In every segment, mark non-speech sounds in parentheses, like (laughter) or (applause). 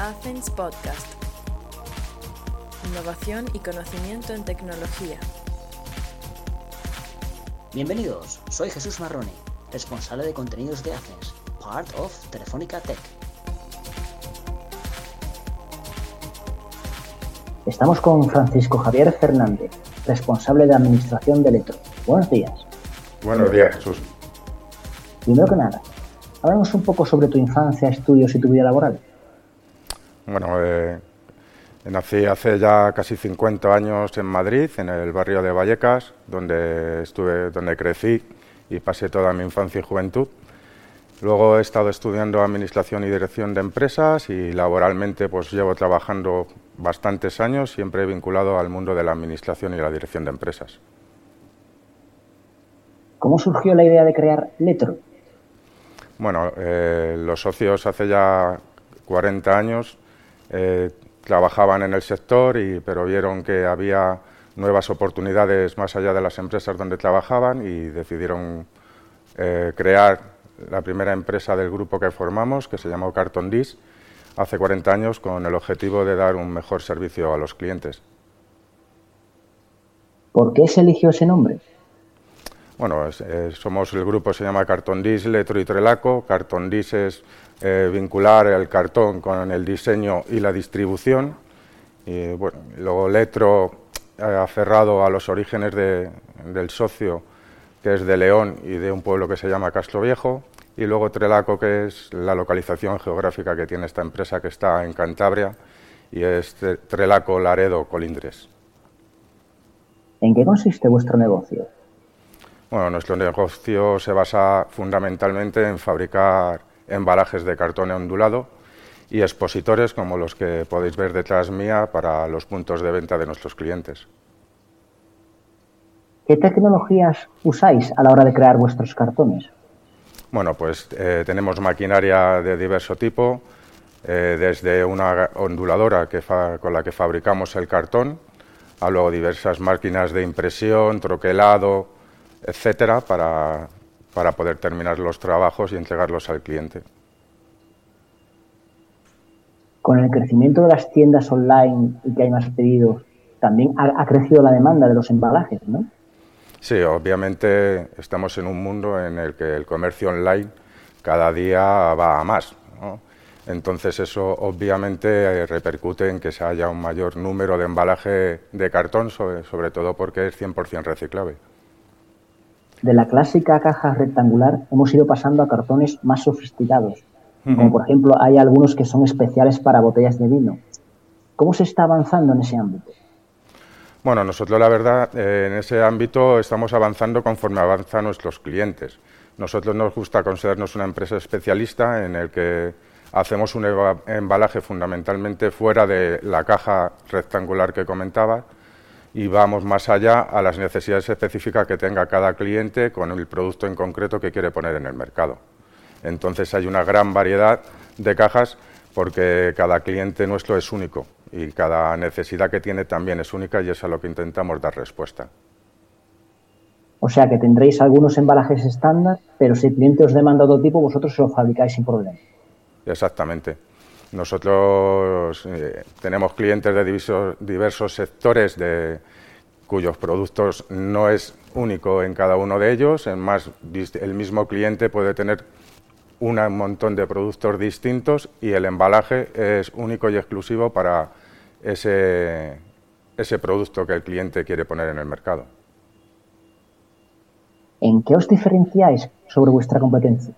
Athens Podcast. Innovación y conocimiento en tecnología. Bienvenidos, soy Jesús Marroni, responsable de contenidos de Athens, part of Telefónica Tech. Estamos con Francisco Javier Fernández, responsable de administración de Electro. Buenos días. Buenos días, Jesús. Primero que nada, háblanos un poco sobre tu infancia, estudios y tu vida laboral. Bueno, eh, nací hace ya casi 50 años en Madrid, en el barrio de Vallecas, donde estuve, donde crecí y pasé toda mi infancia y juventud. Luego he estado estudiando administración y dirección de empresas y laboralmente pues llevo trabajando bastantes años, siempre vinculado al mundo de la administración y la dirección de empresas. ¿Cómo surgió la idea de crear Letro? Bueno, eh, los socios hace ya 40 años eh, trabajaban en el sector, y, pero vieron que había nuevas oportunidades más allá de las empresas donde trabajaban y decidieron eh, crear la primera empresa del grupo que formamos, que se llamó Carton Dis, hace 40 años con el objetivo de dar un mejor servicio a los clientes. ¿Por qué se eligió ese nombre? Bueno, eh, somos el grupo, se llama Carton Dis, Letro y Trelaco. Carton Dis es eh, vincular el cartón con el diseño y la distribución. Y bueno, luego Letro, aferrado a los orígenes del socio, que es de León y de un pueblo que se llama Castro Viejo. Y luego Trelaco, que es la localización geográfica que tiene esta empresa, que está en Cantabria, y es Trelaco Laredo Colindres. ¿En qué consiste vuestro negocio? Bueno, nuestro negocio se basa fundamentalmente en fabricar embalajes de cartón ondulado y expositores como los que podéis ver detrás mía para los puntos de venta de nuestros clientes. ¿Qué tecnologías usáis a la hora de crear vuestros cartones? Bueno, pues eh, tenemos maquinaria de diverso tipo, eh, desde una onduladora que con la que fabricamos el cartón, a luego diversas máquinas de impresión, troquelado, etcétera, para, para poder terminar los trabajos y entregarlos al cliente. Con el crecimiento de las tiendas online y que hay más pedidos, también ha, crecido la demanda de los embalajes, ¿no? Sí, obviamente estamos en un mundo en el que el comercio online cada día va a más. Entonces eso obviamente repercute en que se haya un mayor número de embalaje de cartón, sobre, sobre todo porque es 100% reciclable. De la clásica caja rectangular hemos ido pasando a cartones más sofisticados, como por ejemplo hay algunos que son especiales para botellas de vino. ¿Cómo se está avanzando en ese ámbito? Bueno, nosotros la verdad eh, en ese ámbito estamos avanzando conforme avanzan nuestros clientes. Nosotros nos gusta considerarnos una empresa especialista en el que hacemos un embalaje fundamentalmente fuera de la caja rectangular que comentaba y vamos más allá a las necesidades específicas que tenga cada cliente con el producto en concreto que quiere poner en el mercado. Entonces hay una gran variedad de cajas porque cada cliente nuestro es único y cada necesidad que tiene también es única y es a lo que intentamos dar respuesta. O sea que tendréis algunos embalajes estándar, pero si el cliente os demanda otro tipo, vosotros se lo fabricáis sin problema. Exactamente. Nosotros eh, tenemos clientes de diversos, sectores de, cuyos productos no es único en cada uno de ellos. En más, el mismo cliente puede tener un montón de productos distintos y el embalaje es único y exclusivo para ese, ese producto que el cliente quiere poner en el mercado. ¿En qué os diferenciáis sobre vuestra competencia?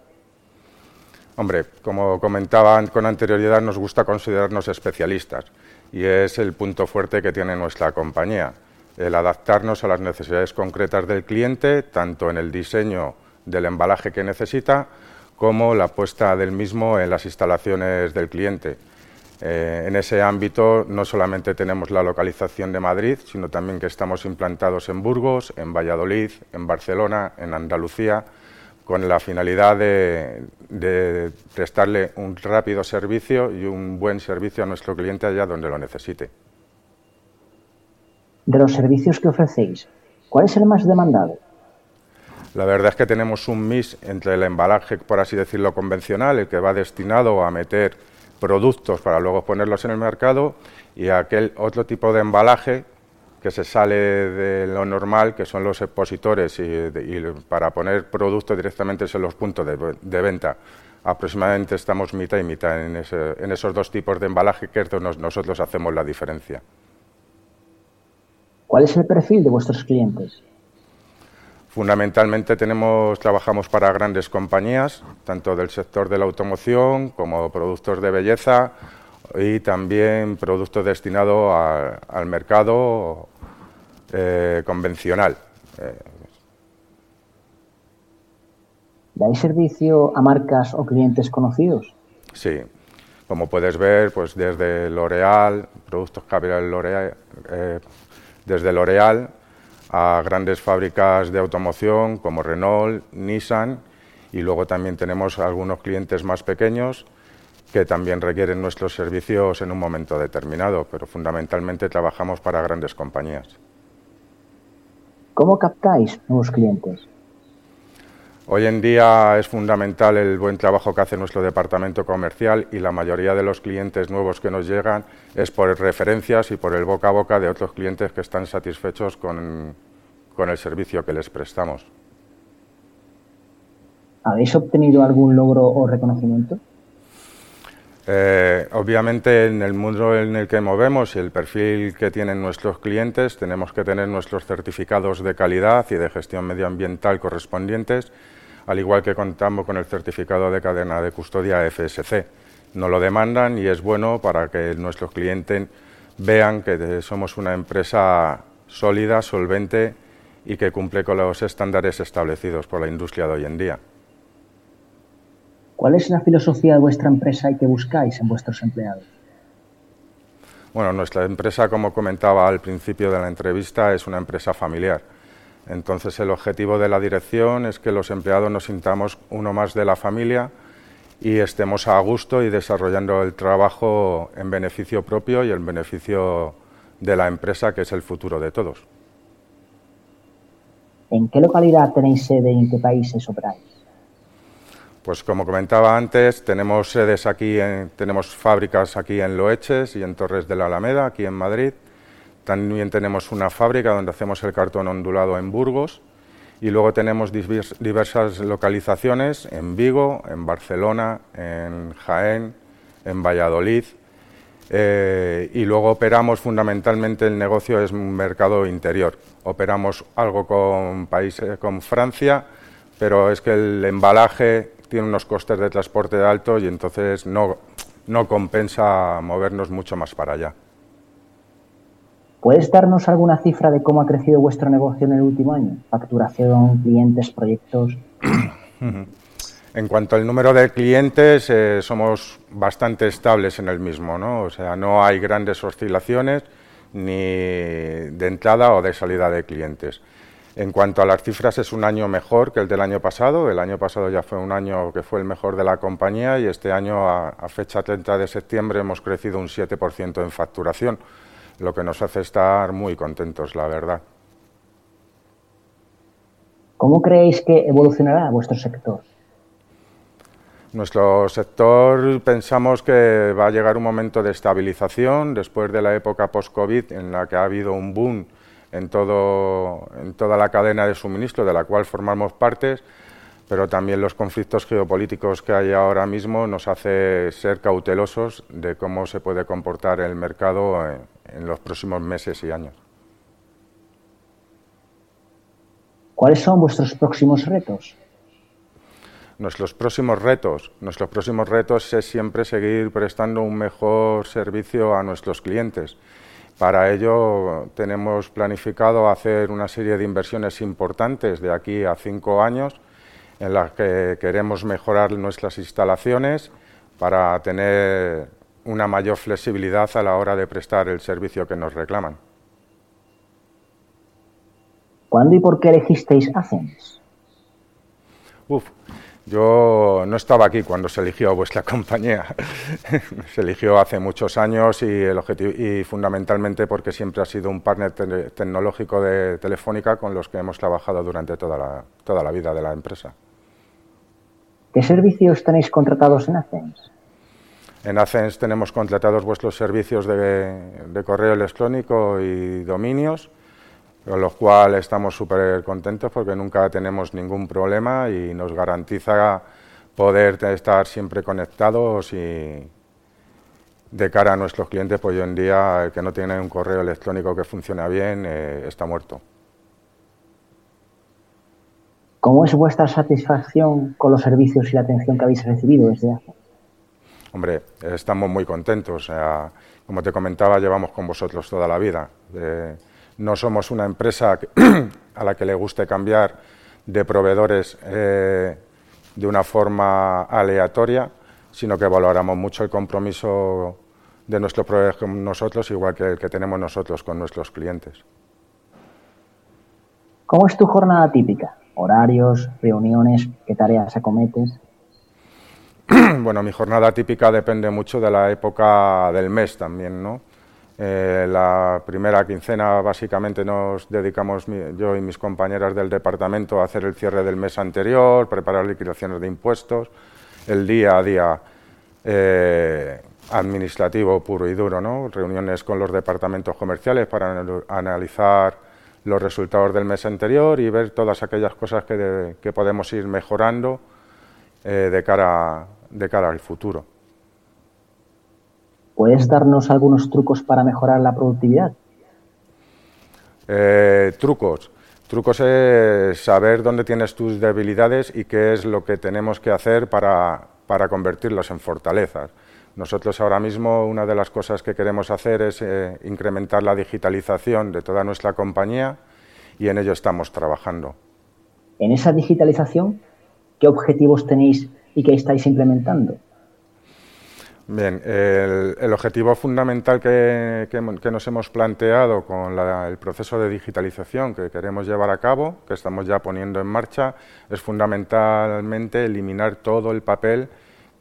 Hombre, como comentaban con anterioridad, nos gusta considerarnos especialistas y es el punto fuerte que tiene nuestra compañía, el adaptarnos a las necesidades concretas del cliente, tanto en el diseño del embalaje que necesita como la puesta del mismo en las instalaciones del cliente. Eh, en ese ámbito no solamente tenemos la localización de Madrid, sino también que estamos implantados en Burgos, en Valladolid, en Barcelona, en Andalucía, con la finalidad de, prestarle un rápido servicio y un buen servicio a nuestro cliente allá donde lo necesite. De los servicios que ofrecéis, ¿cuál es el más demandado? La verdad es que tenemos un mix entre el embalaje, por así decirlo, convencional, el que va destinado a meter productos para luego ponerlos en el mercado y aquel otro tipo de embalaje que se sale de lo normal, que son los expositores, y, para poner productos directamente en los puntos de, venta. Aproximadamente estamos mitad y mitad en, esos dos tipos de embalaje, que nosotros hacemos la diferencia. ¿Cuál es el perfil de vuestros clientes? Fundamentalmente tenemos, trabajamos para grandes compañías, tanto del sector de la automoción como productos de belleza y también productos destinados al mercado eh, convencional. ¿Dais servicio a marcas o clientes conocidos? Sí, como puedes ver, pues desde L'Oreal, productos capilares L'Oreal, eh, desde L'Oreal a grandes fábricas de automoción como Renault, Nissan y luego también tenemos algunos clientes más pequeños que también requieren nuestros servicios en un momento determinado, pero fundamentalmente trabajamos para grandes compañías. ¿Cómo captáis nuevos clientes? Hoy en día es fundamental el buen trabajo que hace nuestro departamento comercial y la mayoría de los clientes nuevos que nos llegan es por referencias y por el boca a boca de otros clientes que están satisfechos con, el servicio que les prestamos. ¿Habéis obtenido algún logro o reconocimiento? Eh, obviamente en el mundo en el que movemos y el perfil que tienen nuestros clientes tenemos que tener nuestros certificados de calidad y de gestión medioambiental correspondientes al igual que contamos con el certificado de cadena de custodia FSC. Nos lo demandan y es bueno para que nuestros clientes vean que somos una empresa sólida, solvente y que cumple con los estándares establecidos por la industria de hoy en día. ¿Cuál es la filosofía de vuestra empresa y qué buscáis en vuestros empleados? Bueno, nuestra empresa, como comentaba al principio de la entrevista, es una empresa familiar entonces el objetivo de la dirección es que los empleados nos sintamos uno más de la familia y estemos a gusto y desarrollando el trabajo en beneficio propio y en beneficio de la empresa, que es el futuro de todos. ¿En qué localidad tenéis sede y en qué países operáis? Pues como comentaba antes, tenemos sedes aquí, tenemos fábricas aquí en Loeches y en Torres de la Alameda, aquí en Madrid también tenemos una fábrica donde hacemos el cartón ondulado en Burgos y luego tenemos diversas localizaciones en Vigo, en Barcelona, en Jaén, en Valladolid. Eh, y luego operamos fundamentalmente el negocio es un mercado interior. Operamos algo con países con Francia, pero es que el embalaje tiene unos costes de transporte altos y entonces no, no compensa movernos mucho más para allá. ¿Puedes darnos alguna cifra de cómo ha crecido vuestro negocio en el último año? Facturación, clientes, proyectos. (clears throat) En cuanto al número de clientes, eh, somos bastante estables en el mismo, ¿no? O sea, no hay grandes oscilaciones ni de entrada o de salida de clientes. En cuanto a las cifras, es un año mejor que el del año pasado. El año pasado ya fue un año que fue el mejor de la compañía y este año, a, a fecha 30 de septiembre, hemos crecido un 7% en facturación lo que nos hace estar muy contentos, la verdad. ¿Cómo creéis que evolucionará vuestro sector? Nuestro sector pensamos que va a llegar un momento de estabilización después de la época post-COVID en la que ha habido un boom en, todo, en toda la cadena de suministro de la cual formamos partes, pero también los conflictos geopolíticos que hay ahora mismo nos hace ser cautelosos de cómo se puede comportar el mercado en los próximos meses y años. ¿Cuáles son vuestros próximos retos? Nuestros próximos retos, nuestros próximos retos es siempre seguir prestando un mejor servicio a nuestros clientes. Para ello tenemos planificado hacer una serie de inversiones importantes de aquí a cinco años en las que queremos mejorar nuestras instalaciones para tener una mayor flexibilidad a la hora de prestar el servicio que nos reclaman. ¿Cuándo y por qué elegisteis Ascens? Uf, yo no estaba aquí cuando se eligió vuestra (laughs) compañía. se eligió hace muchos años y, el objetivo, y fundamentalmente porque siempre ha sido un partner tecnológico de Telefónica con los que hemos trabajado durante toda la, toda la vida de la empresa. ¿Qué servicios tenéis contratados en Ascens? En Acens tenemos contratados vuestros servicios de, correo electrónico y dominios, con los cuales estamos súper contentos porque nunca tenemos ningún problema y nos garantiza poder estar siempre conectados y de cara a nuestros clientes, pues hoy en día el que no tiene un correo electrónico que funcione bien eh, está muerto. ¿Cómo es vuestra satisfacción con los servicios y la atención que habéis recibido desde hace? Hombre, estamos muy contentos. como te comentaba, llevamos con vosotros toda la vida. Eh, no somos una empresa (clears throat) a la que le guste cambiar de proveedores eh, de una forma aleatoria, sino que valoramos mucho el compromiso de nuestros proveedores con nosotros, igual que el que tenemos nosotros con nuestros clientes. ¿Cómo es tu jornada típica? ¿Horarios, reuniones, qué tareas acometes? (clears throat) bueno, mi jornada típica depende mucho de la época del mes también, ¿no? Eh, la primera quincena básicamente nos dedicamos yo y mis compañeras del departamento a hacer el cierre del mes anterior, preparar liquidaciones de impuestos, el día a día eh, administrativo puro y duro, ¿no? reuniones con los departamentos comerciales para analizar los resultados del mes anterior y ver todas aquellas cosas que, podemos ir mejorando eh, de cara de cara al futuro. ¿Puedes darnos algunos trucos para mejorar la productividad? Eh, trucos. Trucos es saber dónde tienes tus debilidades y qué es lo que tenemos que hacer para, para convertirlos en fortalezas. Nosotros ahora mismo una de las cosas que queremos hacer es eh, incrementar la digitalización de toda nuestra compañía y en ello estamos trabajando. En esa digitalización, ¿qué objetivos tenéis y que estáis implementando? Bien, el, objetivo fundamental que, nos hemos planteado con el proceso de digitalización que queremos llevar a cabo, que estamos ya poniendo en marcha, es fundamentalmente eliminar todo el papel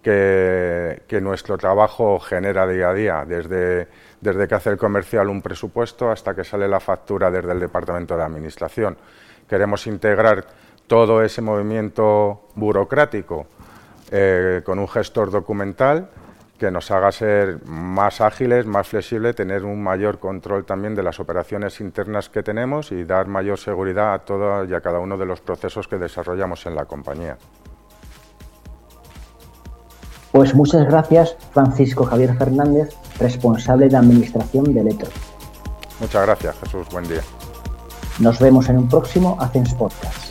que, nuestro trabajo genera día a día, desde, desde que hace el comercial un presupuesto hasta que sale la factura desde el Departamento de Administración. Queremos integrar todo ese movimiento burocrático eh, con un gestor documental que nos haga ser más ágiles, más flexibles, tener un mayor control también de las operaciones internas que tenemos y dar mayor seguridad a todo y a cada uno de los procesos que desarrollamos en la compañía. Pues muchas gracias, Francisco Javier Fernández, responsable de Administración de Letro. Muchas gracias, Jesús. Buen día. Nos vemos en un próximo Hacens Podcast.